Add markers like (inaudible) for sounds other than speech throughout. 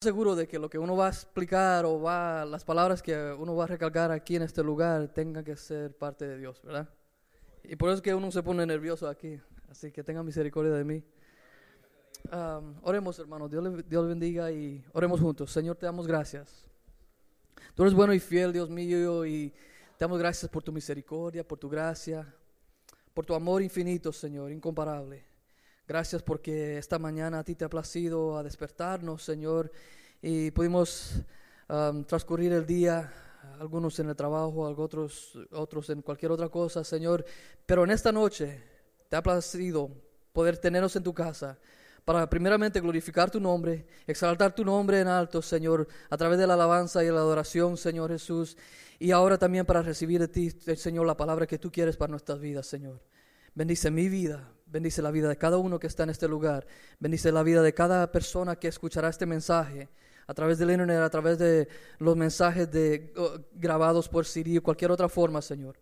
seguro de que lo que uno va a explicar o va, las palabras que uno va a recalcar aquí en este lugar tengan que ser parte de Dios, ¿verdad? Y por eso es que uno se pone nervioso aquí. Así que tenga misericordia de mí. Um, oremos, hermanos. Dios le, Dios le bendiga y oremos juntos. Señor, te damos gracias. Tú eres bueno y fiel, Dios mío, y te damos gracias por tu misericordia, por tu gracia, por tu amor infinito, Señor, incomparable. Gracias porque esta mañana a ti te ha placido a despertarnos, Señor, y pudimos um, transcurrir el día, algunos en el trabajo, otros, otros en cualquier otra cosa, Señor. Pero en esta noche te ha placido poder tenernos en tu casa para primeramente glorificar tu nombre, exaltar tu nombre en alto, Señor, a través de la alabanza y la adoración, Señor Jesús, y ahora también para recibir de ti, Señor, la palabra que tú quieres para nuestras vidas, Señor. Bendice mi vida, bendice la vida de cada uno que está en este lugar, bendice la vida de cada persona que escuchará este mensaje a través del internet, a través de los mensajes de, grabados por CD o cualquier otra forma, Señor.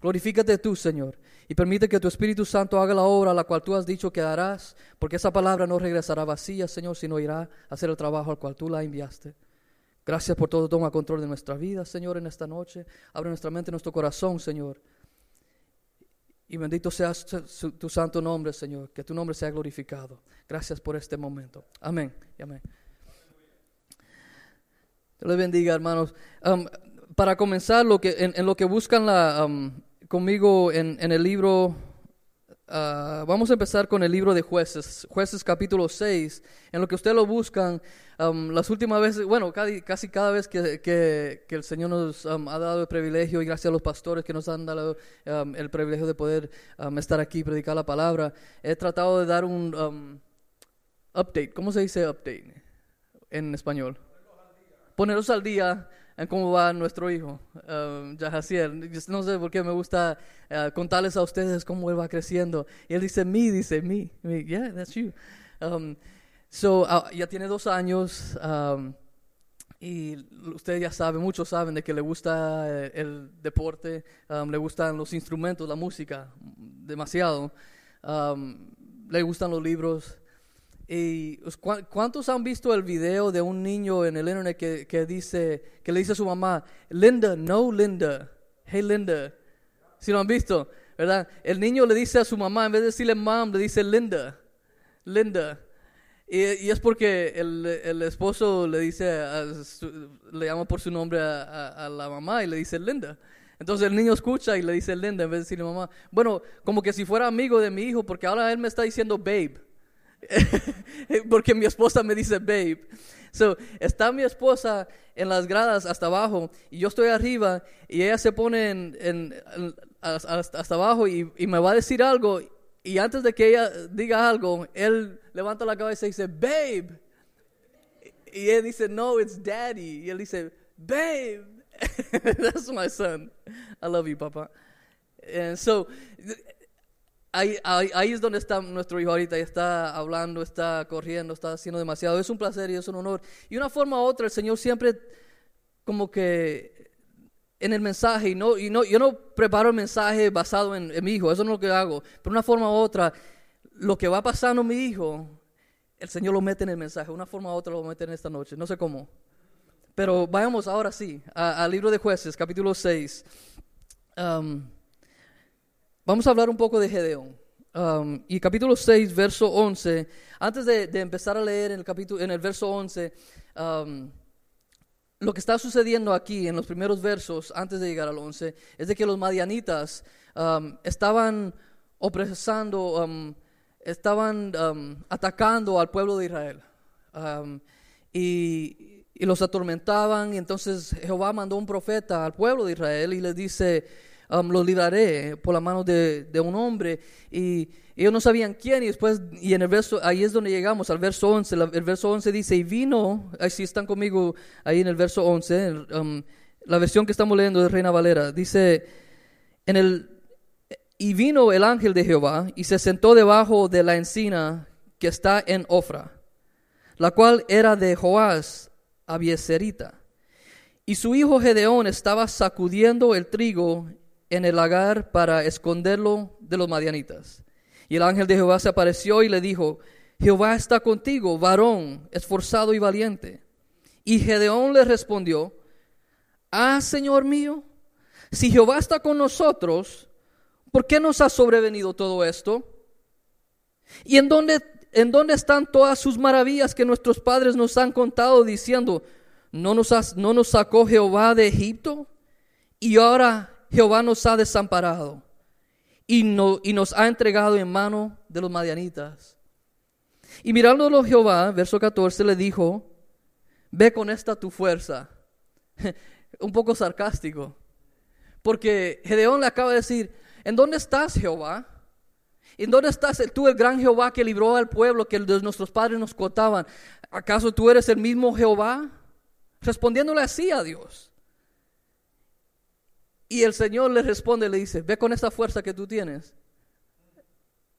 Glorifícate tú, Señor, y permite que tu Espíritu Santo haga la obra a la cual tú has dicho que harás, porque esa palabra no regresará vacía, Señor, sino irá a hacer el trabajo al cual tú la enviaste. Gracias por todo, toma control de nuestra vida, Señor, en esta noche. Abre nuestra mente, nuestro corazón, Señor. Y bendito sea tu santo nombre, Señor. Que tu nombre sea glorificado. Gracias por este momento. Amén. Y amén. Dios les bendiga, hermanos. Um, para comenzar, lo que, en, lo que buscan la, um, conmigo en, en, el libro, uh, vamos a empezar con el libro de jueces, jueces capítulo 6. En lo que ustedes lo buscan, Um, las últimas veces, bueno, casi, cada vez que, que, el Señor nos um, ha dado el privilegio y gracias a los pastores que nos han dado um, el privilegio de poder estar aquí y predicar la palabra, he tratado de dar un update. ¿Cómo se dice update en español? Ponerlos al día en cómo va nuestro hijo, um, Yahaziel. No sé por qué me gusta uh, contarles a ustedes cómo él va creciendo. Y él dice, me, dice, me yeah, that's you. So, uh, ya tiene dos años um, y ustedes ya saben, muchos saben de que le gusta eh, el, deporte, um, le gustan los instrumentos, la música, demasiado. Um, le gustan los libros. ¿Y cuántos han visto el video de un niño en el internet que, que, dice, que le dice a su mamá, Linda, no Linda, hey Linda? Si lo han visto, ¿verdad? El niño le dice a su mamá, en vez de decirle mom, le dice Linda, Linda. Y, es porque el, el, esposo le dice, le llama por su nombre a, la mamá y le dice Linda. Entonces el niño escucha y le dice Linda en vez de decirle mamá. Bueno, como que si fuera amigo de mi hijo, porque ahora él me está diciendo babe. (laughs) porque mi esposa me dice babe. So, está mi esposa en las gradas hasta abajo y yo estoy arriba y ella se pone en, hasta, abajo y, y me va a decir algo y antes de que ella diga algo, él levanta la cabeza y dice, babe. Y él dice, no, it's daddy. Y él dice, babe. (laughs) That's my son. I love you, papá. And so, ahí, ahí, es donde está nuestro hijo ahorita. Está hablando, está corriendo, está haciendo demasiado. Es un placer y es un honor. Y una forma u otra, el Señor siempre como que en el mensaje y, no, y no, yo no preparo el mensaje basado en, mi hijo, eso no es lo que hago. Pero una forma u otra, lo que va pasando mi hijo, el Señor lo mete en el mensaje, una forma u otra lo mete en esta noche, no sé cómo. Pero vayamos ahora sí al libro de jueces, capítulo 6. Um, vamos a hablar un poco de Gedeón. Um, y capítulo 6, verso 11. Antes de, empezar a leer en el, capítulo, en el verso 11, um, lo que está sucediendo aquí en los primeros versos, antes de llegar al 11, es de que los madianitas um, estaban opresando, um, estaban um, atacando al pueblo de Israel. Y, los atormentaban. Y entonces Jehová mandó un profeta al pueblo de Israel y les dice, los libraré por la mano de, de un hombre. Y ellos no sabían quién y después, y en el verso, ahí es donde llegamos, al verso 11, el verso 11 dice, y vino, ahí sí están conmigo, ahí en el verso 11, um, la versión que estamos leyendo de Reina Valera, dice, en el, y vino el ángel de Jehová y se sentó debajo de la encina que está en Ofra, la cual era de Joás, Abieserita. Y su hijo Gedeón estaba sacudiendo el trigo en el lagar para esconderlo de los madianitas. Y el ángel de Jehová se apareció y le dijo, Jehová está contigo, varón, esforzado y valiente. Y Gedeón le respondió, Ah, Señor mío, si Jehová está con nosotros, ¿por qué nos ha sobrevenido todo esto? ¿Y en dónde, en dónde están todas sus maravillas que nuestros padres nos han contado diciendo, ¿no nos, no nos sacó Jehová de Egipto? Y ahora Jehová nos ha desamparado y, no, y nos ha entregado en mano de los madianitas. Y mirándolo Jehová, verso 14, le dijo, ve con esta tu fuerza. (laughs) Un poco sarcástico. Porque Gedeón le acaba de decir, ¿en dónde estás Jehová? ¿En dónde estás tú, el gran Jehová que libró al pueblo que nuestros padres nos contaban? ¿Acaso tú eres el mismo Jehová? Respondiéndole así a Dios. Y el Señor le responde, le dice, ve con esa fuerza que tú tienes.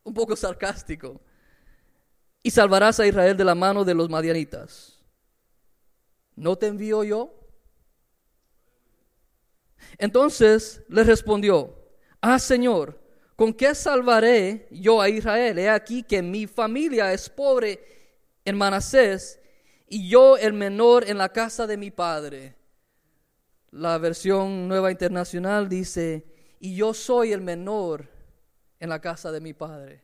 Un poco sarcástico. Y salvarás a Israel de la mano de los madianitas. ¿No te envío yo? Entonces le respondió, ah Señor, ¿con qué salvaré yo a Israel? He aquí que mi familia es pobre en Manasés y yo el menor en la casa de mi padre. La versión nueva internacional dice, y yo soy el menor en la casa de mi padre.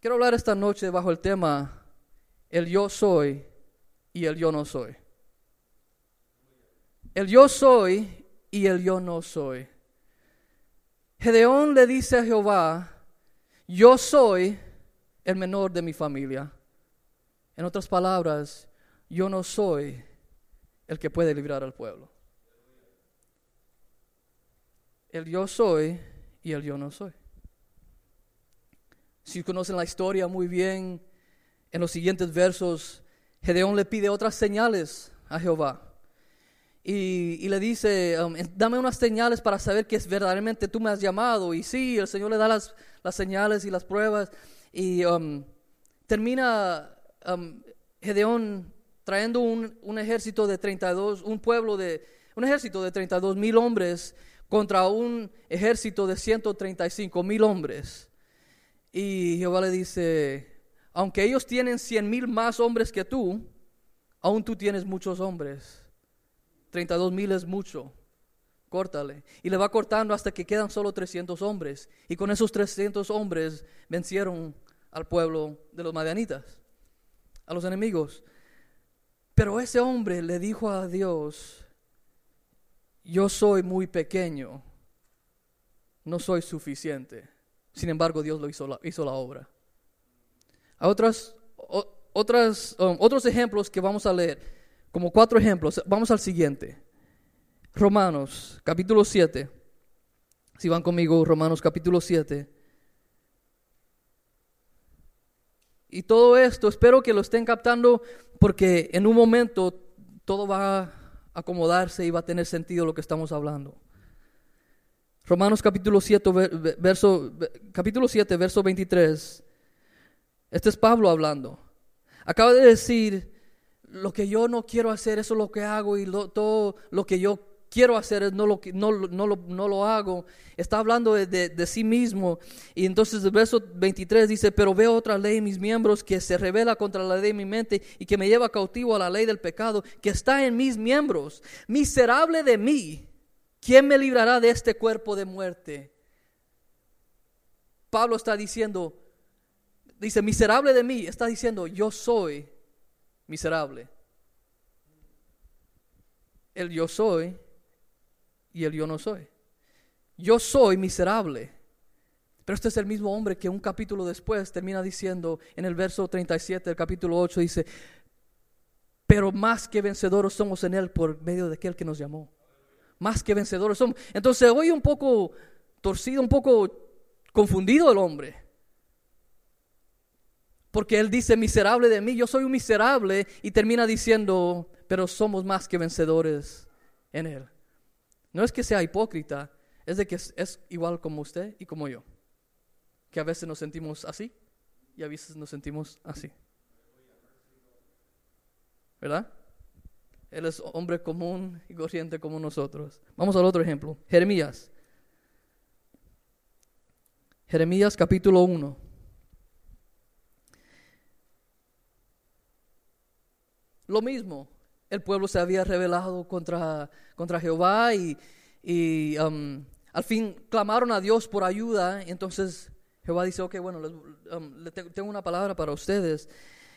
Quiero hablar esta noche bajo el tema, el yo soy y el yo no soy. El yo soy y el yo no soy. Gedeón le dice a Jehová, yo soy el menor de mi familia. En otras palabras, yo no soy el que puede librar al pueblo. El yo soy y el yo no soy. Si conocen la historia muy bien, en los siguientes versos, Gedeón le pide otras señales a Jehová. Y, le dice, um, dame unas señales para saber que es verdaderamente tú me has llamado. Y sí, el Señor le da las, señales y las pruebas. Y um, termina um, Gedeón trayendo un, ejército de 32, un pueblo de, un ejército de 32 mil hombres contra un ejército de 135 mil hombres. Y Jehová le dice, aunque ellos tienen 100 mil más hombres que tú, aún tú tienes muchos hombres 32 mil es mucho. Córtale. Y le va cortando hasta que quedan solo 300 hombres. Y con esos 300 hombres vencieron al pueblo de los madianitas, a los enemigos. Pero ese hombre le dijo a Dios, yo soy muy pequeño, no soy suficiente. Sin embargo, Dios lo hizo la, hizo la obra. A otras, um, otros ejemplos que vamos a leer como cuatro ejemplos. Vamos al siguiente. Romanos, capítulo 7. Si van conmigo, Romanos capítulo 7. Y todo esto, espero que lo estén captando porque en un momento todo va a acomodarse y va a tener sentido lo que estamos hablando. Romanos capítulo 7, verso, capítulo 7, verso 23. Este es Pablo hablando. Acaba de decir lo que yo no quiero hacer, eso es lo que hago y todo lo que yo quiero hacer no lo, no, no, lo, no lo hago. Está hablando de, de, sí mismo. Y entonces el verso 23 dice, pero veo otra ley en mis miembros que se revela contra la ley de mi mente y que me lleva cautivo a la ley del pecado que está en mis miembros. Miserable de mí, ¿quién me librará de este cuerpo de muerte? Pablo está diciendo, dice, miserable de mí, está diciendo, yo soy miserable. El yo soy y el yo no soy. Yo soy miserable. Pero este es el mismo hombre que un capítulo después termina diciendo en el verso 37 del capítulo 8, dice, pero más que vencedores somos en Él por medio de aquel que nos llamó. Más que vencedores somos. Entonces hoy un poco torcido, un poco confundido el hombre. Porque él dice, miserable de mí, yo soy un miserable, y termina diciendo, pero somos más que vencedores en él. No es que sea hipócrita, es de que es, igual como usted y como yo. Que a veces nos sentimos así y a veces nos sentimos así. ¿Verdad? Él es hombre común y corriente como nosotros. Vamos al otro ejemplo. Jeremías. Jeremías capítulo 1. lo mismo. El pueblo se había rebelado contra, contra Jehová y, y um, al fin clamaron a Dios por ayuda. Entonces Jehová dice, ok, bueno, um, tengo una palabra para ustedes.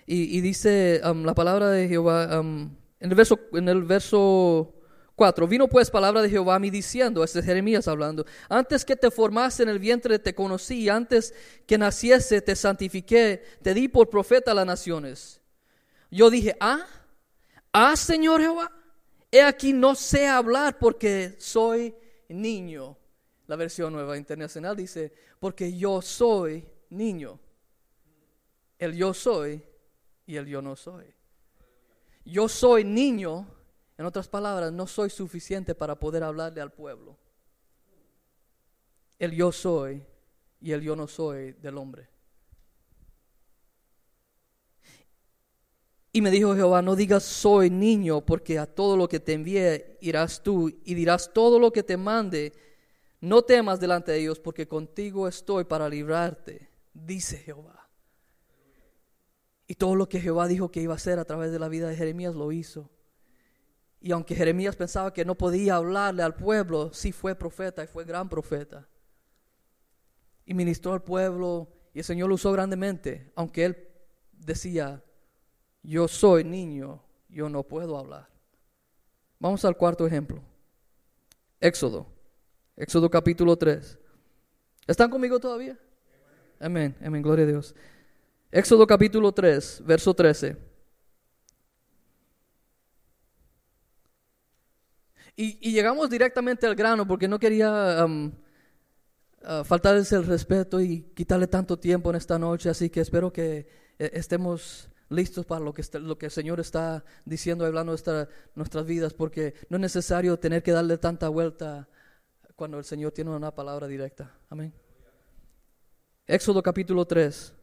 Y, dice um, la palabra de Jehová en, el verso, en el verso 4. Vino pues palabra de Jehová a mí diciendo, este es Jeremías hablando, antes que te formase en el vientre te conocí, antes que naciese te santifiqué, te di por profeta a las naciones. Yo dije, ah, ah, Señor Jehová, he aquí no sé hablar porque soy niño. La versión nueva internacional dice, porque yo soy niño. El yo soy y el yo no soy. Yo soy niño, en otras palabras, no soy suficiente para poder hablarle al pueblo. El yo soy y el yo no soy del hombre. Y me dijo Jehová, no digas soy niño, porque a todo lo que te envíe irás tú y dirás todo lo que te mande. No temas delante de ellos, porque contigo estoy para librarte, dice Jehová. Y todo lo que Jehová dijo que iba a hacer a través de la vida de Jeremías lo hizo. Y aunque Jeremías pensaba que no podía hablarle al pueblo, sí fue profeta y fue gran profeta. Y ministró al pueblo y el Señor lo usó grandemente, aunque él decía, yo soy niño, yo no puedo hablar. Vamos al cuarto ejemplo. Éxodo. Éxodo capítulo 3. ¿Están conmigo todavía? Amén, amén, gloria a Dios. Éxodo capítulo 3, verso 13. Y, y llegamos directamente al grano porque no quería um, uh, faltarles el respeto y quitarle tanto tiempo en esta noche, así que espero que eh, estemos listos para lo que, está- lo que el Señor está diciendo, hablando de esta- nuestras vidas, porque no es necesario tener que darle tanta vuelta cuando el Señor tiene una palabra directa. Amén. Éxodo capítulo 3,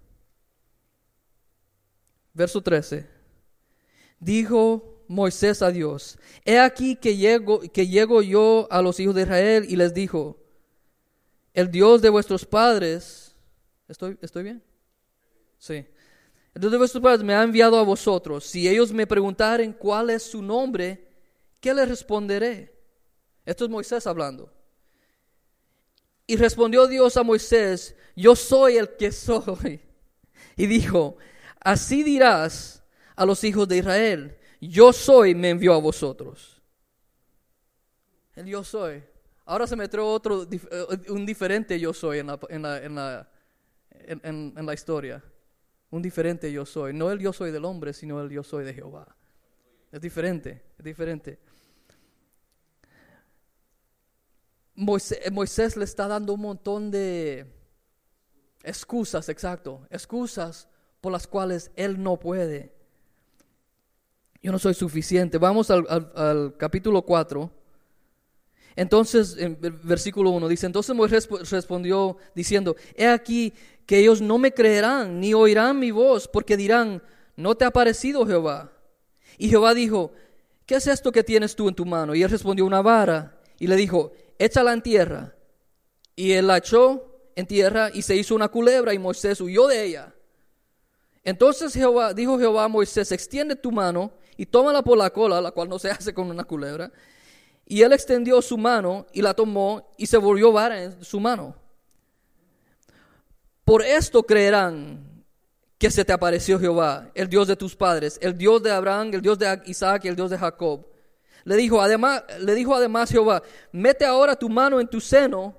verso 13. Dijo Moisés a Dios, he aquí que llego, que llego yo a los hijos de Israel y les dijo, el Dios de vuestros padres, ¿estoy, estoy bien? Sí. De vuestros padres me ha enviado a vosotros. Si ellos me preguntaren cuál es su nombre, ¿qué les responderé? Esto es Moisés hablando. Y respondió Dios a Moisés, yo soy el que soy. Y dijo, así dirás a los hijos de Israel, yo soy, me envió a vosotros. El yo soy. Ahora se me trae otro, eh, un diferente yo soy en la, en la, en la, en la historia. Un diferente yo soy. No el yo soy del hombre, sino el yo soy de Jehová. Es diferente, es diferente. Moisés, Moisés le está dando un montón de excusas, exacto, excusas por las cuales él no puede. Yo no soy suficiente. Vamos al, al- al capítulo 4. Entonces, en el versículo 1 dice, entonces Moisés resp- respondió diciendo, he aquí que ellos no me creerán ni oirán mi voz, porque dirán, no te ha parecido Jehová. Y Jehová dijo, ¿qué es esto que tienes tú en tu mano? Y él respondió, una vara. Y le dijo, échala en tierra. Y él la echó en tierra y se hizo una culebra y Moisés huyó de ella. Entonces Jehová, dijo Jehová a Moisés, extiende tu mano y tómala por la cola, la cual no se (laughs) hace con una culebra. Y él extendió su mano y la tomó y se volvió vara en su mano. Por esto creerán que se te apareció Jehová, el Dios de tus padres, el Dios de Abraham, el Dios de Isaac y el Dios de Jacob. Le dijo además, le dijo además Jehová, mete ahora tu mano en tu seno.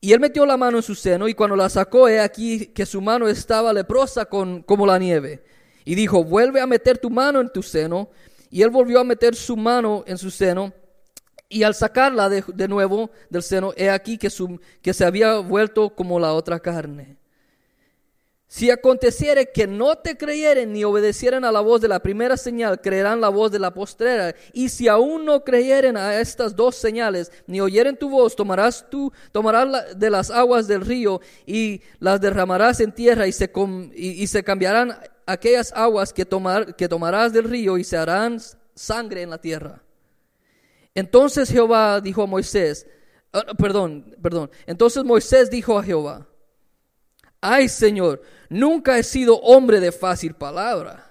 Y él metió la mano en su seno y cuando la sacó, he aquí que su mano estaba leprosa con, como la nieve. Y dijo, vuelve a meter tu mano en tu seno. Y él volvió a meter su mano en su seno. Y al sacarla de, nuevo del seno, he aquí que, su, que se había vuelto como la otra carne. Si aconteciere que no te creyeren ni obedecieren a la voz de la primera señal, creerán la voz de la postrera. Y si aún no creyeren a estas dos señales, ni oyeren tu voz, tomarás tú, tomarás de las aguas del río y las derramarás en tierra y se, y, y se cambiarán aquellas aguas que, tomar, que tomarás del río y se harán sangre en la tierra. Entonces Jehová dijo a Moisés, ah, perdón, perdón. Entonces Moisés dijo a Jehová, ay Señor, nunca he sido hombre de fácil palabra.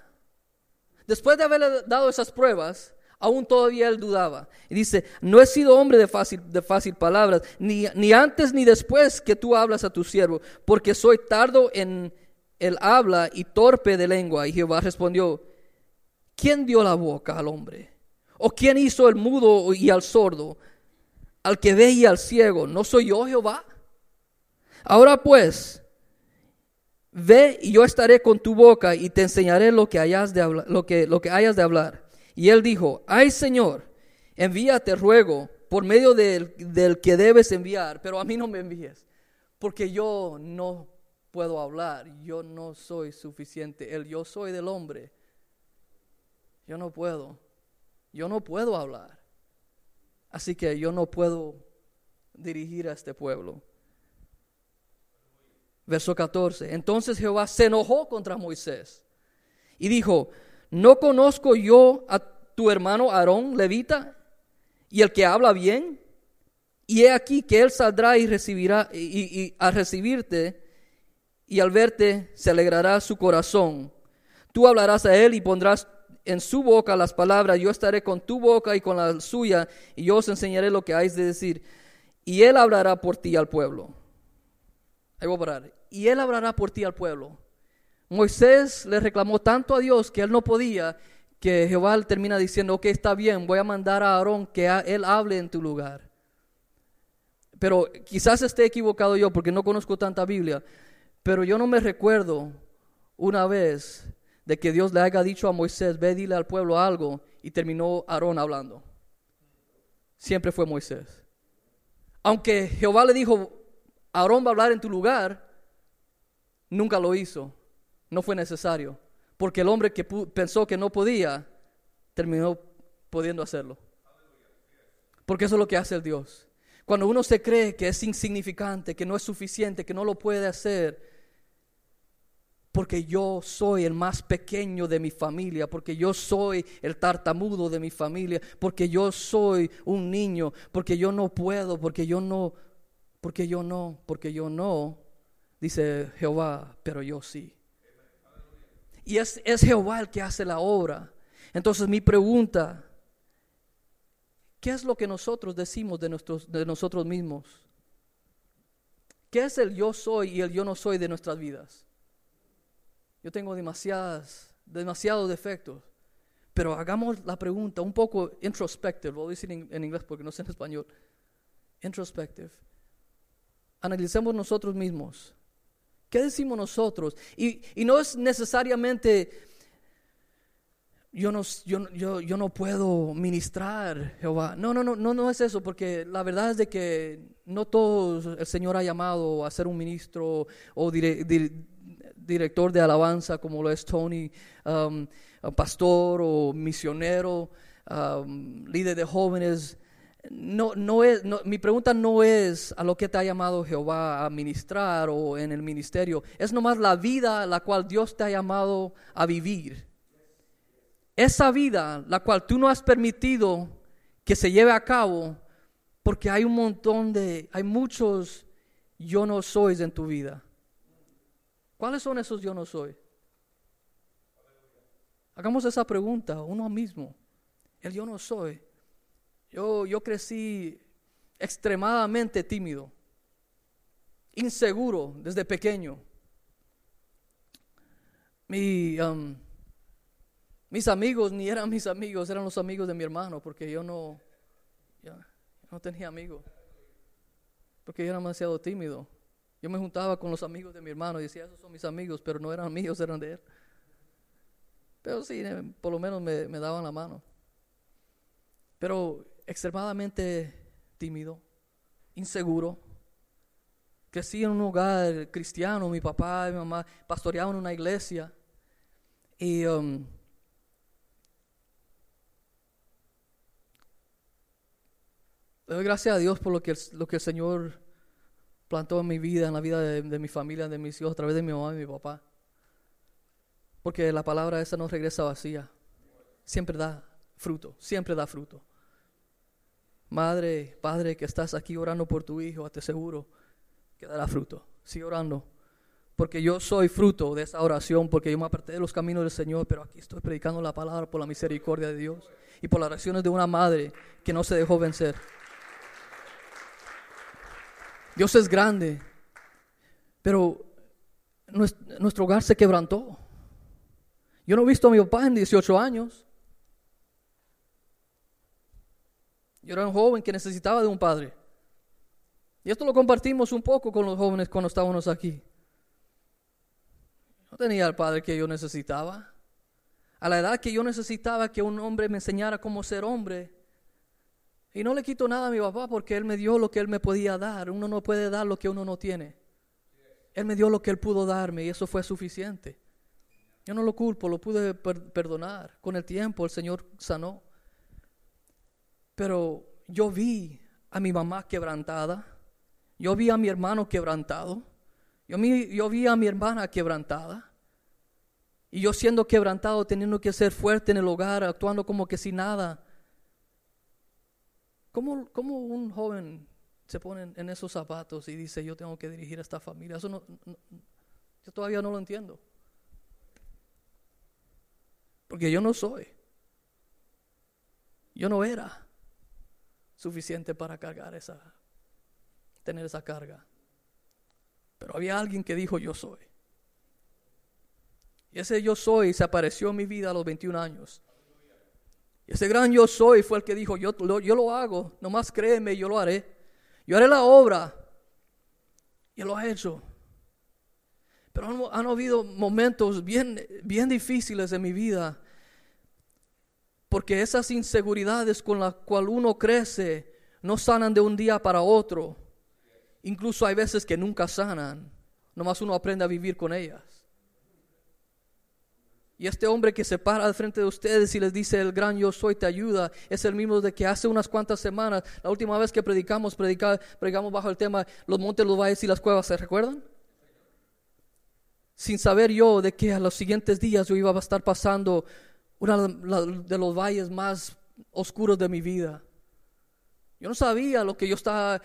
Después de haberle dado esas pruebas, aún todavía él dudaba. Y dice, no he sido hombre de fácil, de fácil palabras, ni, ni antes ni después que tú hablas a tu siervo, porque soy tardo en el habla y torpe de lengua. Y Jehová respondió, ¿quién dio la boca al hombre? ¿O quién hizo el mudo y al sordo? Al que ve y al ciego, ¿no soy yo Jehová? Ahora pues, ve y yo estaré con tu boca y te enseñaré lo que hayas de hablar. Y él dijo, ay Señor, envíate ruego por medio del que debes enviar, pero a mí no me envíes, porque yo no puedo hablar, yo no soy suficiente, el yo soy del hombre, yo no puedo, yo no puedo hablar, así que yo no puedo dirigir a este pueblo. Verso 14. Entonces Jehová se enojó contra Moisés y dijo, ¿no conozco yo a tu hermano Aarón, levita, y el que habla bien? Y he aquí que él saldrá y recibirá y, a recibirte y al verte se alegrará su corazón. Tú hablarás a él y pondrás en su boca las palabras, yo estaré con tu boca y con la suya, y yo os enseñaré lo que hay de decir. Y él hablará por ti al pueblo. Ahí voy a parar. Y él hablará por ti al pueblo. Moisés le reclamó tanto a Dios que él no podía, que Jehová termina diciendo, ok, está bien, voy a mandar a Aarón que él hable en tu lugar. Pero quizás esté equivocado yo porque no conozco tanta Biblia, pero yo no me recuerdo una vez de que Dios le haya dicho a Moisés, ve dile al pueblo algo y terminó Aarón hablando. Siempre fue Moisés. Aunque Jehová le dijo, Aarón va a hablar en tu lugar, nunca lo hizo no fue necesario, porque el hombre que pensó que no podía, terminó pudiendo hacerlo. Porque eso es lo que hace el Dios. Cuando uno se cree que es insignificante, que no es suficiente, que no lo puede hacer, porque yo soy el más pequeño de mi familia, porque yo soy el tartamudo de mi familia, porque yo soy un niño, porque yo no puedo, porque yo no, porque yo no, porque yo no, dice Jehová, pero yo sí. Y es, Jehová el que hace la obra. Entonces mi pregunta, ¿qué es lo que nosotros decimos de, nuestros, de nosotros mismos? ¿Qué es el yo soy y el yo no soy de nuestras vidas? Yo tengo demasiadas, demasiados defectos. Pero hagamos la pregunta un poco introspective, voy a decir en, en inglés porque no sé en español. Introspective. Analicemos nosotros mismos. ¿Qué decimos nosotros? Y, no es necesariamente, yo no, yo, yo, no puedo ministrar, Jehová. No, no, no, no, no es eso, porque la verdad es de que no todos el Señor ha llamado a ser un ministro o director de alabanza como lo es Tony, um, pastor o misionero, um, líder de jóvenes no, no es, mi pregunta no es a lo que te ha llamado Jehová a ministrar o en el ministerio, es nomás la vida la cual Dios te ha llamado a vivir. Esa vida la cual tú no has permitido que se lleve a cabo porque hay un montón de, hay muchos yo no sois en tu vida. ¿Cuáles son esos yo no soy? Hagamos esa pregunta uno mismo. El yo no soy. Yo, yo crecí extremadamente tímido, inseguro desde pequeño. Mi, um, mis amigos ni eran mis amigos, eran los amigos de mi hermano, porque yo no, no tenía amigos, porque yo era demasiado tímido. Yo me juntaba con los amigos de mi hermano y decía, esos son mis amigos, pero no eran míos, eran de él. Pero sí, eh, por lo menos me, me daban la mano. Pero extremadamente tímido, inseguro. Crecí en un hogar cristiano, mi papá y mi mamá pastoreaban una iglesia. Y um, doy gracias a Dios por lo que, lo que el Señor plantó en mi vida, en la vida de, mi familia, de mis hijos, a través de mi mamá y mi papá. Porque la palabra esa no regresa vacía. Siempre da fruto, siempre da fruto. Madre, padre que estás aquí orando por tu hijo, te seguro que dará fruto. Sigue orando porque yo soy fruto de esa oración, porque yo me aparté de los caminos del Señor, pero aquí estoy predicando la palabra por la misericordia de Dios y por las oraciones de una madre que no se dejó vencer. Dios es grande, pero nuestro hogar se quebrantó. Yo no he visto a mi papá en 18 años. Yo era un joven que necesitaba de un padre. Y esto lo compartimos un poco con los jóvenes cuando estábamos aquí. No tenía el padre que yo necesitaba. A la edad que yo necesitaba que un hombre me enseñara cómo ser hombre. Y no le quito nada a mi papá porque él me dio lo que él me podía dar. Uno no puede dar lo que uno no tiene. Él me dio lo que él pudo darme y eso fue suficiente. Yo no lo culpo, lo pude perdonar. Con el tiempo el Señor sanó. Pero yo vi a mi mamá quebrantada. Yo vi a mi hermano quebrantado. Yo, yo vi a mi hermana quebrantada. Y yo siendo quebrantado, teniendo que ser fuerte en el hogar, actuando como que sin nada. ¿Cómo, cómo un joven se pone en esos zapatos y dice, yo tengo que dirigir a esta familia? Eso no, yo todavía no lo entiendo. Porque yo no soy. Yo no era suficiente para cargar esa, tener esa carga. Pero había alguien que dijo yo soy. Y ese yo soy se apareció en mi vida a los 21 años. Ese gran yo soy fue el que dijo, yo, lo, yo lo hago, nomás créeme, yo lo haré. Yo haré la obra. Y lo ha hecho. Pero han, han, habido momentos bien, bien difíciles en mi vida. Porque esas inseguridades con las cuales uno crece no sanan de un día para otro. Incluso hay veces que nunca sanan. Nomás uno aprende a vivir con ellas. Y este hombre que se para al frente de ustedes y les dice el gran yo soy te ayuda, es el mismo de que hace unas cuantas semanas, la última vez que predicamos, predicamos bajo el tema los montes, los valles y las cuevas, ¿se recuerdan? Sin saber yo de que a los siguientes días yo iba a estar pasando uno de los valles más oscuros de mi vida. Yo no sabía lo que yo estaba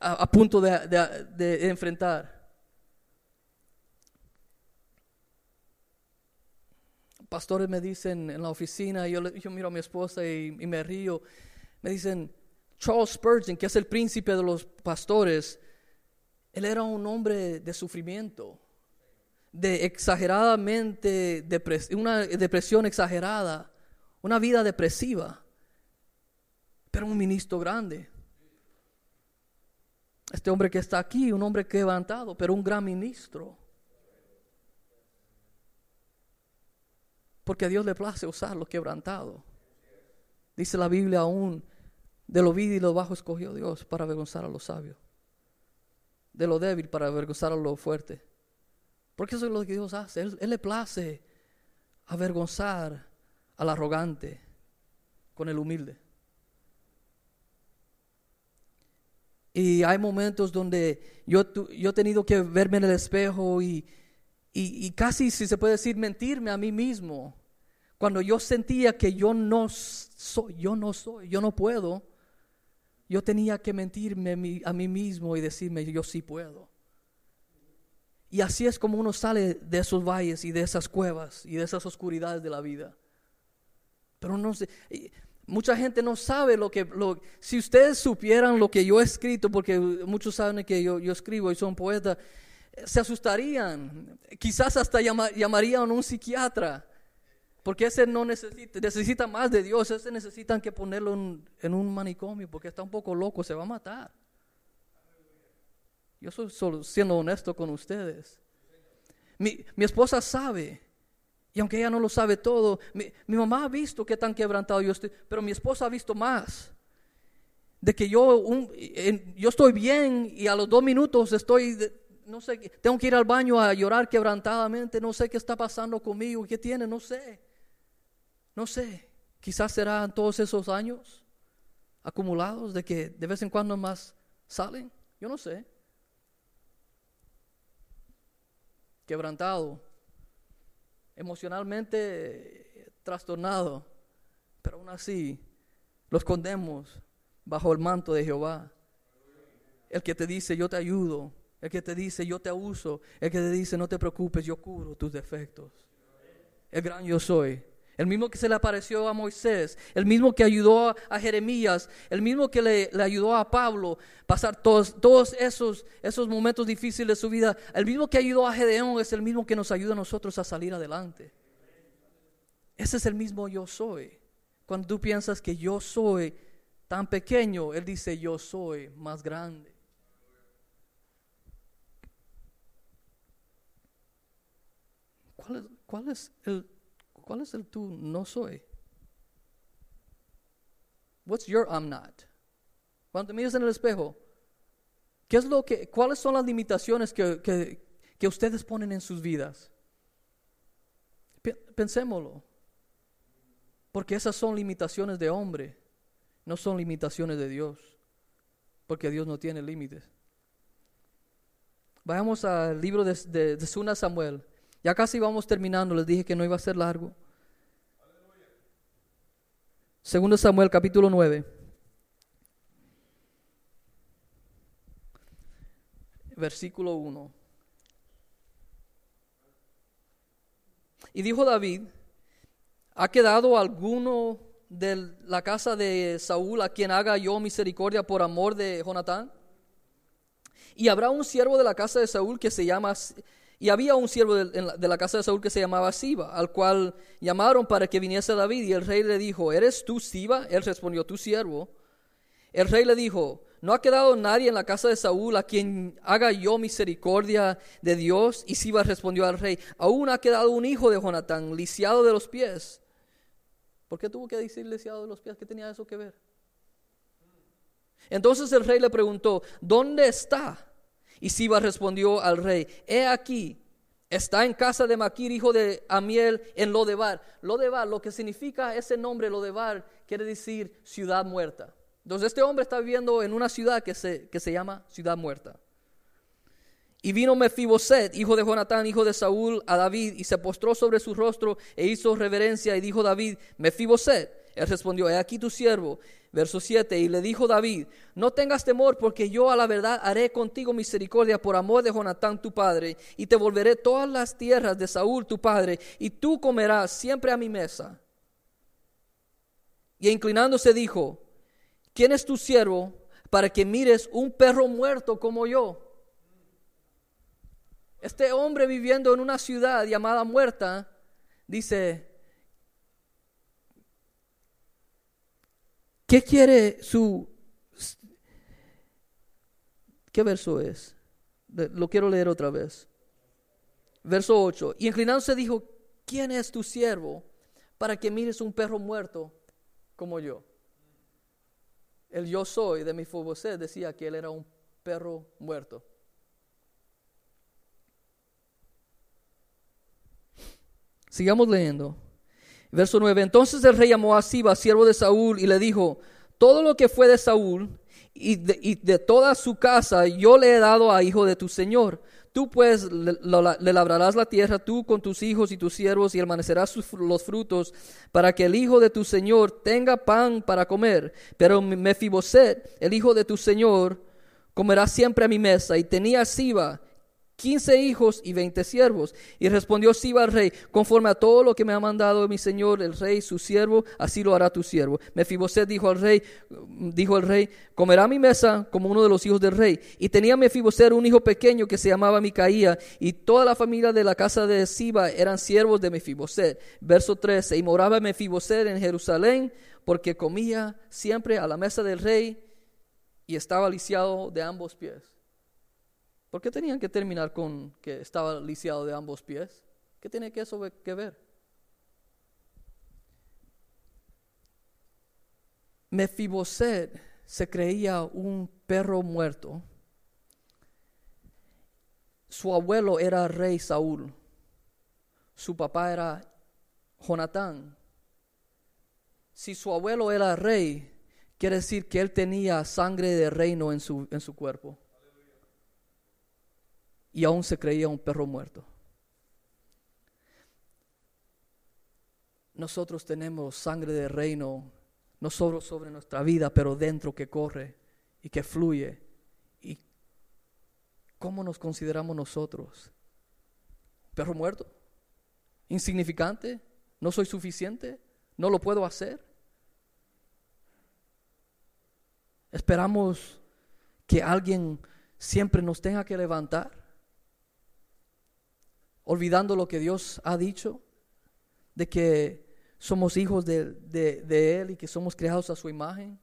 a, punto de, enfrentar. Pastores me dicen en la oficina, yo, yo miro a mi esposa y, me río, me dicen, Charles Spurgeon, que es el príncipe de los pastores, él era un hombre de sufrimiento, de exageradamente, una depresión exagerada, una vida depresiva pero un ministro grande. Este hombre que está aquí, un hombre quebrantado, pero un gran ministro. Porque a Dios le place usar lo quebrantado. Dice la Biblia aún, de lo vil y lo bajo escogió Dios para avergonzar a los sabios. De lo débil para avergonzar a lo fuerte. Porque eso es lo que Dios hace. Él, le place avergonzar al arrogante con el humilde. Y hay momentos donde yo, yo he tenido que verme en el espejo y, y, casi, si se puede decir, mentirme a mí mismo. Cuando yo sentía que yo no soy, yo no soy, yo no puedo, yo tenía que mentirme a mí mismo y decirme, yo sí puedo. Y así es como uno sale de esos valles y de esas cuevas y de esas oscuridades de la vida. Pero no sé, Mucha gente no sabe lo que, si ustedes supieran lo que yo he escrito, porque muchos saben que yo, yo escribo y son poetas, se asustarían, quizás hasta llamarían a un psiquiatra, porque ese no necesita, necesita más de Dios, ese necesitan que ponerlo en, un manicomio, porque está un poco loco, se va a matar. Yo soy solo siendo honesto con ustedes. Mi, mi esposa sabe y aunque ella no lo sabe todo, mi, mamá ha visto que tan quebrantado yo estoy, pero mi esposa ha visto más. De que yo, yo estoy bien y a los dos minutos estoy, no sé, tengo que ir al baño a llorar quebrantadamente, no sé qué está pasando conmigo, qué tiene, no sé. No sé, quizás serán todos esos años acumulados de que de vez en cuando más salen, yo no sé. Quebrantado, emocionalmente trastornado, pero aún así lo escondemos bajo el manto de Jehová. El que te dice, yo te ayudo, el que te dice yo te uso, el que te dice no te preocupes, yo cubro tus defectos. El gran yo soy. El mismo que se le apareció a Moisés, el mismo que ayudó a, Jeremías, el mismo que le, ayudó a Pablo pasar todos, esos, esos momentos difíciles de su vida, el mismo que ayudó a Gedeón es el mismo que nos ayuda a nosotros a salir adelante. Ese es el mismo yo soy. Cuando tú piensas que yo soy tan pequeño, Él dice yo soy más grande. ¿Cuál es, cuál es el ¿Cuál es el tú no soy? What's your I'm not? Cuando te miras en el espejo, ¿qué es lo que, ¿cuáles son las limitaciones que, ustedes ponen en sus vidas? Pensémoslo. Porque esas son limitaciones de hombre, no son limitaciones de Dios. Porque Dios no tiene límites. Vayamos al libro de Suna Samuel. Ya casi vamos terminando, les dije que no iba a ser largo. Segundo Samuel capítulo 9. Versículo 1. Y dijo David, ¿ha quedado alguno de la casa de Saúl a quien haga yo misericordia por amor de Jonatán? Y habrá un siervo de la casa de Saúl que se llama y había un siervo de, la casa de Saúl que se llamaba Siba, al cual llamaron para que viniese David. Y el rey le dijo, ¿eres tú Siba? Él respondió, tu siervo. El rey le dijo, ¿no ha quedado nadie en la casa de Saúl a quien haga yo misericordia de Dios? Y Siba respondió al rey, aún ha quedado un hijo de Jonatán, lisiado de los pies. ¿Por qué tuvo que decir lisiado de los pies? ¿Qué tenía eso que ver? Entonces el rey le preguntó, ¿dónde está? Y Siba respondió al rey, he aquí, está en casa de Maquir, hijo de Amiel, en Lodebar. Lodebar, lo que significa ese nombre, Lodebar, quiere decir ciudad muerta. Entonces este hombre está viviendo en una ciudad que se, que se llama ciudad muerta. Y vino Mefiboset, hijo de Jonatán, hijo de Saúl, a David, y se postró sobre su rostro e hizo reverencia, y dijo David, Mefiboset. Él respondió, he aquí tu siervo. Verso 7, y le dijo David, no tengas temor porque yo a la verdad haré contigo misericordia por amor de Jonatán tu padre, y te volveré todas las tierras de Saúl tu padre, y tú comerás siempre a mi mesa. Y inclinándose dijo, ¿quién es tu siervo para que mires un perro muerto como yo? Este hombre viviendo en una ciudad llamada muerta, dice, ¿Qué quiere su... ¿Qué verso es? Lo quiero leer otra vez. Verso 8. Y inclinándose dijo, ¿quién es tu siervo para que mires un perro muerto como yo? El yo soy de mi Foboset decía que él era un perro muerto. Sigamos leyendo. Verso 9. Entonces el rey llamó a Siba, siervo de Saúl, y le dijo, todo lo que fue de Saúl y de, toda su casa yo le he dado a hijo de tu Señor. Tú pues le, labrarás la tierra, tú con tus hijos y tus siervos, y almacenerás los frutos, para que el hijo de tu Señor tenga pan para comer. Pero Mefiboset, el hijo de tu Señor, comerá siempre a mi mesa. Y tenía Siba, quince hijos y veinte siervos. Y respondió Siba al rey, conforme a todo lo que me ha mandado mi señor el rey, su siervo, así lo hará tu siervo. Mefiboset dijo al rey, dijo el rey, comerá mi mesa como uno de los hijos del rey. Y tenía Mefiboset un hijo pequeño que se llamaba Micaía, y toda la familia de la casa de Siba eran siervos de Mefiboset. Verso 13, y moraba Mefiboset en Jerusalén, porque comía siempre a la mesa del rey y estaba lisiado de ambos pies. ¿Por qué tenían que terminar con que estaba lisiado de ambos pies? ¿Qué tiene que eso que ver? Mefiboset se creía un perro muerto. Su abuelo era rey Saúl. Su papá era Jonatán. Si su abuelo era rey, quiere decir que él tenía sangre de reino en su, en su cuerpo y aún se creía un perro muerto. Nosotros tenemos sangre de reino, no solo sobre nuestra vida, pero dentro que corre y que fluye y ¿cómo nos consideramos nosotros? ¿Perro muerto? ¿Insignificante? ¿No soy suficiente? ¿No lo puedo hacer? Esperamos que alguien siempre nos tenga que levantar, olvidando lo que Dios ha dicho, de que somos hijos de, Él y que somos creados a su imagen.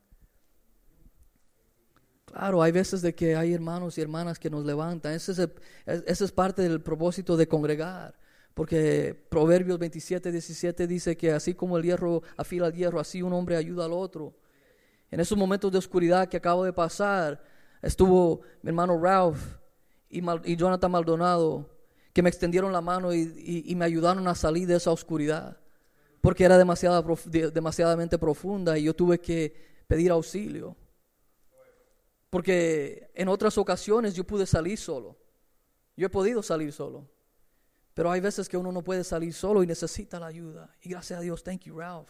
Claro, hay veces de que hay hermanos y hermanas que nos levantan. Ese es, parte del propósito de congregar. Porque Proverbios 27, 17 dice que así como el hierro afila el hierro, así un hombre ayuda al otro. En esos momentos de oscuridad que acabo de pasar, estuvo mi hermano Ralph y, Jonathan Maldonado, que me extendieron la mano y, me ayudaron a salir de esa oscuridad, porque era demasiada, demasiadamente profunda y yo tuve que pedir auxilio. Porque en otras ocasiones yo pude salir solo. Yo he podido salir solo. Pero hay veces que uno no puede salir solo y necesita la ayuda. Y gracias a Dios, thank you Ralph.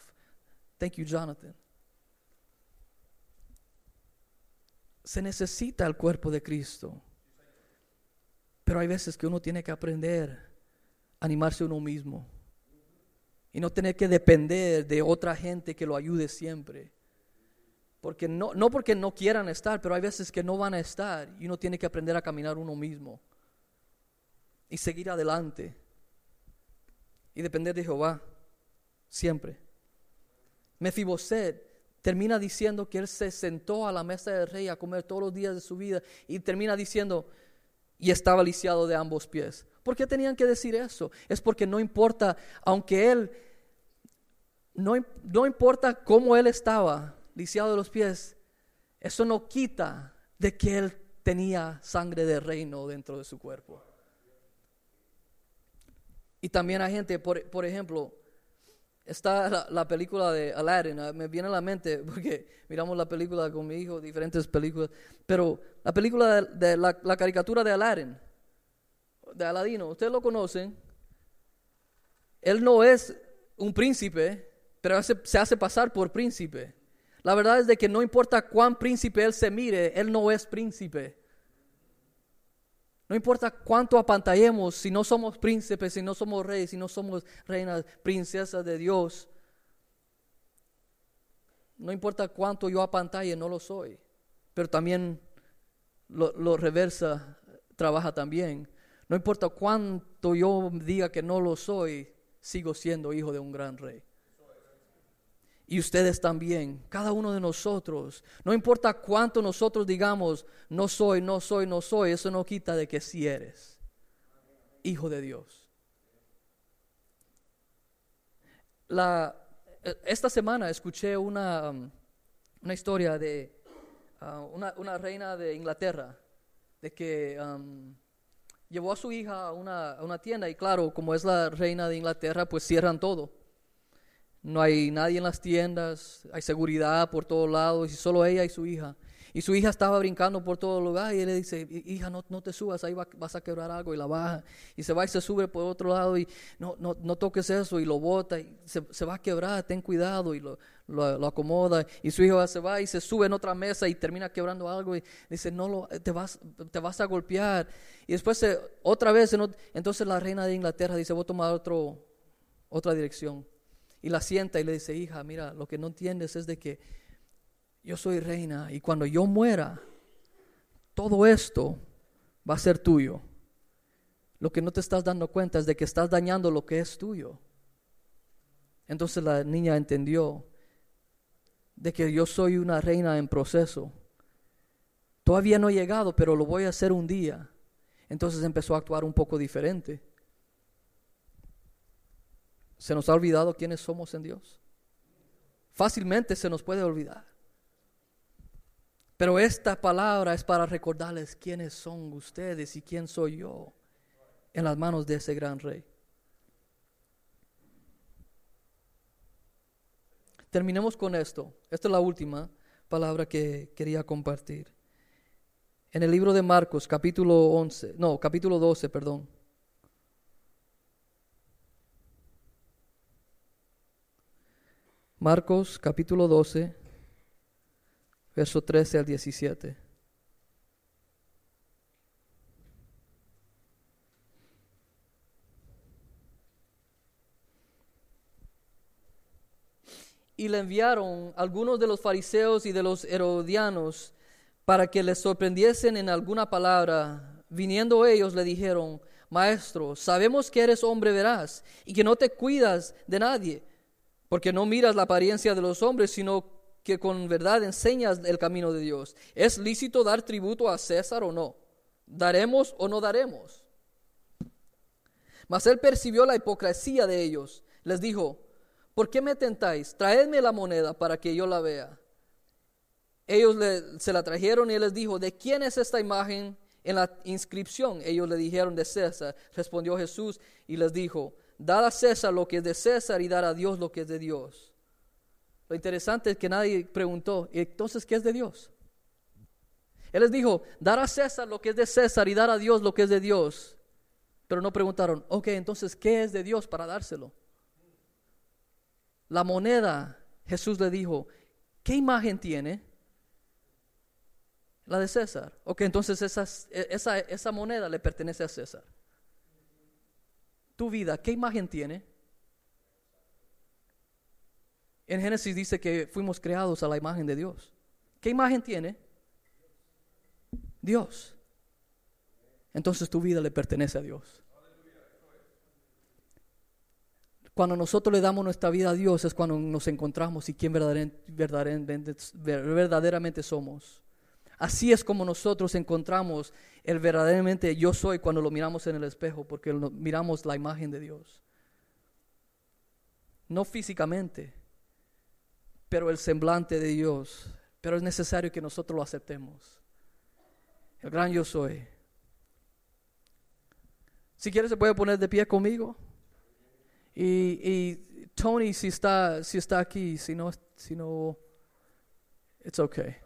Thank you Jonathan. Se necesita el cuerpo de Cristo. Pero hay veces que uno tiene que aprender a animarse uno mismo. Y no tener que depender de otra gente que lo ayude siempre. Porque no, no porque no quieran estar, pero hay veces que no van a estar y uno tiene que aprender a caminar uno mismo. Y seguir adelante. Y depender de Jehová. Siempre. Mefiboset termina diciendo que él se sentó a la mesa del rey a comer todos los días de su vida y termina diciendo, y estaba lisiado de ambos pies. ¿Por qué tenían que decir eso? Es porque no importa, aunque él, no, no importa cómo él estaba lisiado de los pies, eso no quita de que él tenía sangre de reino dentro de su cuerpo. Y también hay gente, por, por ejemplo, Está la, película de Aladdin, me viene a la mente (laughs) porque miramos la película con mi hijo, diferentes películas, pero la película de, la, caricatura de Aladdin, de Aladino, ustedes lo conocen, él no es un príncipe, pero se hace pasar por príncipe. La verdad es de que no importa cuán príncipe él se mire, él no es príncipe. No importa cuánto apantallemos, si no somos príncipes, si no somos reyes, si no somos reinas, princesas de Dios. No importa cuánto yo apantalle, no lo soy. Pero también lo, reversa, trabaja también. No importa cuánto yo diga que no lo soy, sigo siendo hijo de un gran rey. Y ustedes también, cada uno de nosotros. No importa cuánto nosotros digamos, no soy, no soy, no soy, eso no quita de que sí eres hijo de Dios. La, esta semana escuché una, um, una historia de uh, una, reina de Inglaterra, de que um, llevó a su hija a una, a una tienda y claro, como es la reina de Inglaterra, pues cierran todo no hay nadie en las tiendas, hay seguridad por todos lados y solo ella y su hija. Y su hija estaba brincando por todo lugar y él le dice, hija, no, no te subas, ahí vas a quebrar algo y la baja. Y se va y se sube por otro lado y no, no, no toques eso y lo bota y se, se, va a quebrar, ten cuidado y lo, lo, acomoda. Y su hija se va y se sube en otra mesa y termina quebrando algo y dice, no, lo, te, vas, te vas a golpear. Y después otra vez, entonces la reina de Inglaterra dice, voy a tomar otro, otra dirección y la sienta y le dice, hija, mira, lo que no entiendes es de que yo soy reina y cuando yo muera, todo esto va a ser tuyo. Lo que no te estás dando cuenta es de que estás dañando lo que es tuyo. Entonces la niña entendió de que yo soy una reina en proceso. Todavía no he llegado, pero lo voy a hacer un día. Entonces empezó a actuar un poco diferente. ¿Se nos ha olvidado quiénes somos en Dios? Fácilmente se nos puede olvidar. Pero esta palabra es para recordarles quiénes son ustedes y quién soy yo en las manos de ese gran rey. Terminemos con esto. Esta es la última palabra que quería compartir. En el libro de Marcos, capítulo 11, no, capítulo 12, perdón. Marcos capítulo 12, verso 13 al 17. Y le enviaron algunos de los fariseos y de los herodianos para que les sorprendiesen en alguna palabra. Viniendo ellos le dijeron, Maestro, sabemos que eres hombre veraz y que no te cuidas de nadie porque no miras la apariencia de los hombres, sino que con verdad enseñas el camino de Dios. ¿Es lícito dar tributo a César o no? ¿Daremos o no daremos? Mas él percibió la hipocresía de ellos. Les dijo, ¿por qué me tentáis? Traedme la moneda para que yo la vea. Ellos se la trajeron y él les dijo, ¿de quién es esta imagen en la inscripción? Ellos le dijeron, de César. Respondió Jesús y les dijo, dad a César lo que es de César y dar a Dios lo que es de Dios. Lo interesante es que nadie preguntó, entonces qué es de Dios? Él les dijo, dar a César lo que es de César y dar a Dios lo que es de Dios. Pero no preguntaron, ok, entonces, ¿qué es de Dios para dárselo? La moneda, Jesús le dijo, ¿qué imagen tiene? La de César. Ok, entonces esa, esa, esa moneda le pertenece a César. Tu vida, ¿qué imagen tiene? En Génesis dice que fuimos creados a la imagen de Dios. ¿Qué imagen tiene? Dios. Entonces tu vida le pertenece a Dios. Cuando nosotros le damos nuestra vida a Dios es cuando nos encontramos y quién verdaderamente, verdaderamente somos. Así es como nosotros encontramos el verdaderamente yo soy cuando lo miramos en el espejo, porque miramos la imagen de Dios. No físicamente, pero el semblante de Dios. Pero es necesario que nosotros lo aceptemos. El gran yo soy. Si quieres se puede poner de pie conmigo. Y, Tony, si está, si está aquí, si no, si no, it's okay.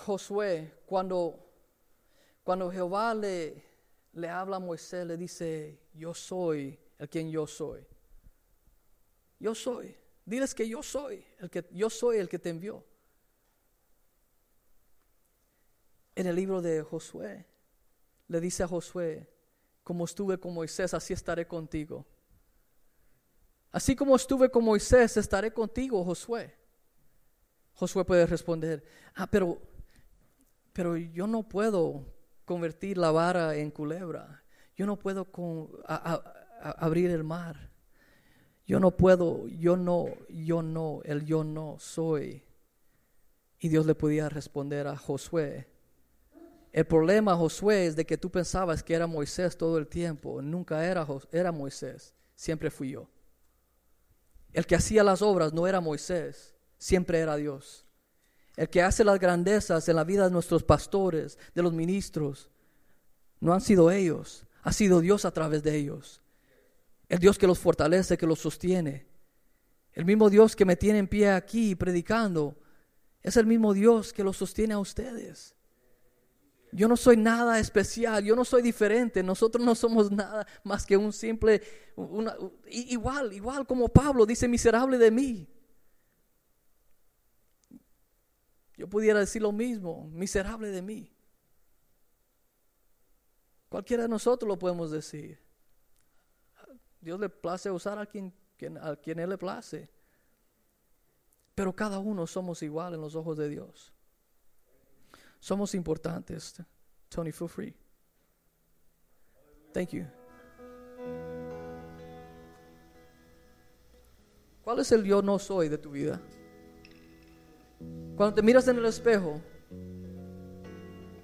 Josué, cuando, cuando Jehová le, le habla a Moisés, le dice, yo soy el quien yo soy. Yo soy. Diles que yo soy el que yo soy el que te envió. en el libro de Josué, le dice a Josué, como estuve con Moisés, así estaré contigo. Así como estuve con Moisés, estaré contigo, Josué. Josué puede responder, ah, pero, pero yo no puedo convertir la vara en culebra. Yo no puedo abrir el mar. Yo no puedo, yo no, yo no, el yo no soy. Y Dios le podía responder a Josué, el problema, Josué, es de que tú pensabas que era Moisés todo el tiempo. Nunca era, era Moisés, siempre fui yo. El que hacía las obras no era Moisés, siempre era Dios. El que hace las grandezas en la vida de nuestros pastores, de los ministros, no han sido ellos, ha sido Dios a través de ellos. El Dios que los fortalece, que los sostiene. El mismo Dios que me tiene en pie aquí predicando, es el mismo Dios que los sostiene a ustedes. Yo no soy nada especial, yo no soy diferente, nosotros no somos nada más que un simple, igual, igual como Pablo dice, miserable de mí. Yo pudiera decir lo mismo, miserable de mí. Cualquiera de nosotros lo podemos decir. Dios le place usar a quien, a quien Él le place. Pero cada uno somos igual en los ojos de Dios. Somos importantes. Tony, feel free. Thank you. ¿Cuál es el yo no soy de tu vida? Cuando te miras en el espejo,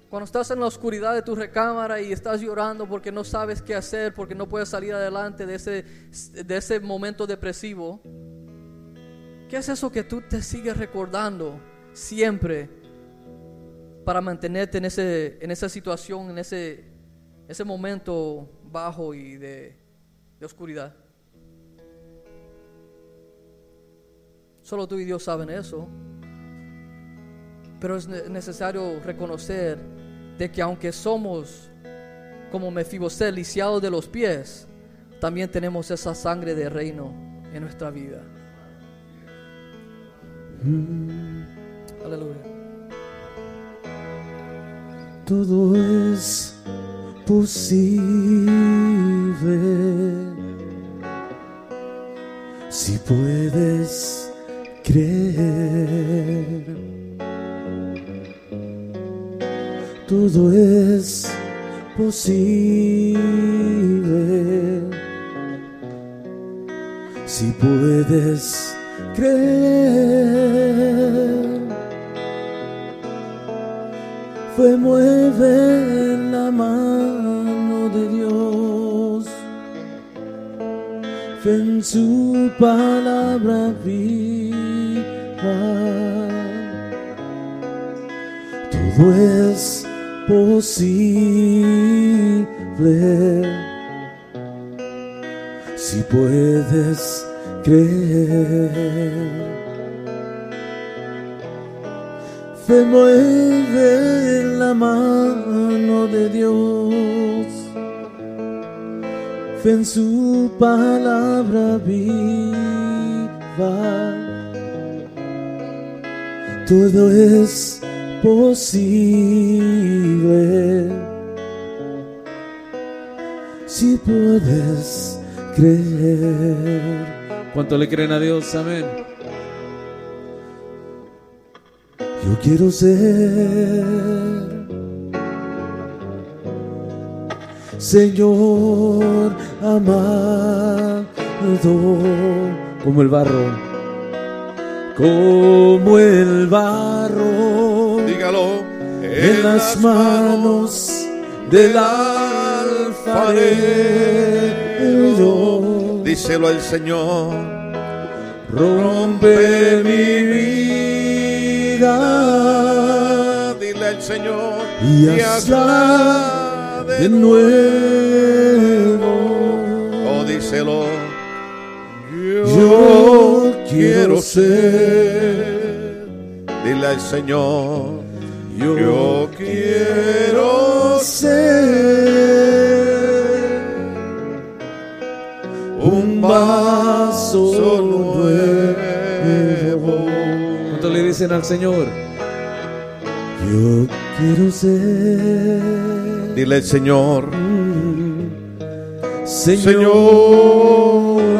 cuando estás en la oscuridad de tu recámara y estás llorando porque no sabes qué hacer, porque no puedes salir adelante de ese, de ese momento depresivo, ¿qué es eso que tú te sigues recordando siempre para mantenerte en, ese, en esa situación, en ese, ese momento bajo y de, de oscuridad. Solo tú y Dios saben eso. Pero es necesario reconocer de que aunque somos como Mefiboset, lisiados de los pies, también tenemos esa sangre de reino en nuestra vida. Aleluya. todo es posible si puedes creer. Todo es posible si puedes creer. Fue mueve la mano de Dios, fe en su palabra viva. Todo es posible si puedes creer. Fe mueve la mano de Dios, fe en su palabra viva. Todo es posible si puedes creer. ¿Cuánto le creen a Dios? Amén. Yo quiero ser, Señor amado, Como el barro. como el barro En las manos del alfarero. Díselo al Señor. Rompe mi vida Dile al Señor. y hazla de nuevo. Oh, díselo. Yo quiero ser, Dile al Señor. Yo, Yo quiero ser un vaso nuevo. ¿Cuánto le dicen al Señor? Yo quiero ser, Dile al Señor. Señor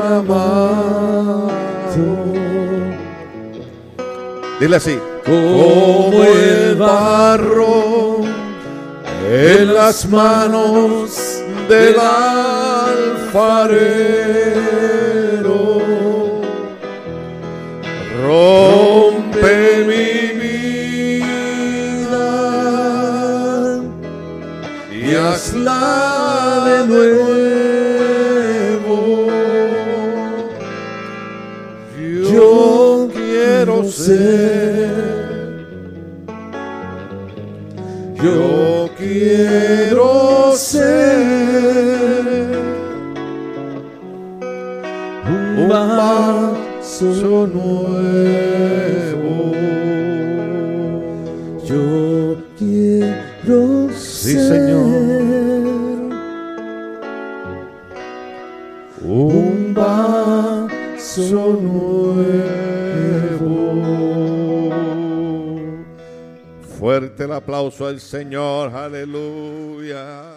amado, Dile así. Como el barro en las manos del alfarero. Rompe mi vida y hazla de nuevo. Yo quiero ser, quiero ser un vaso nuevo. El aplauso al Señor. Aleluya.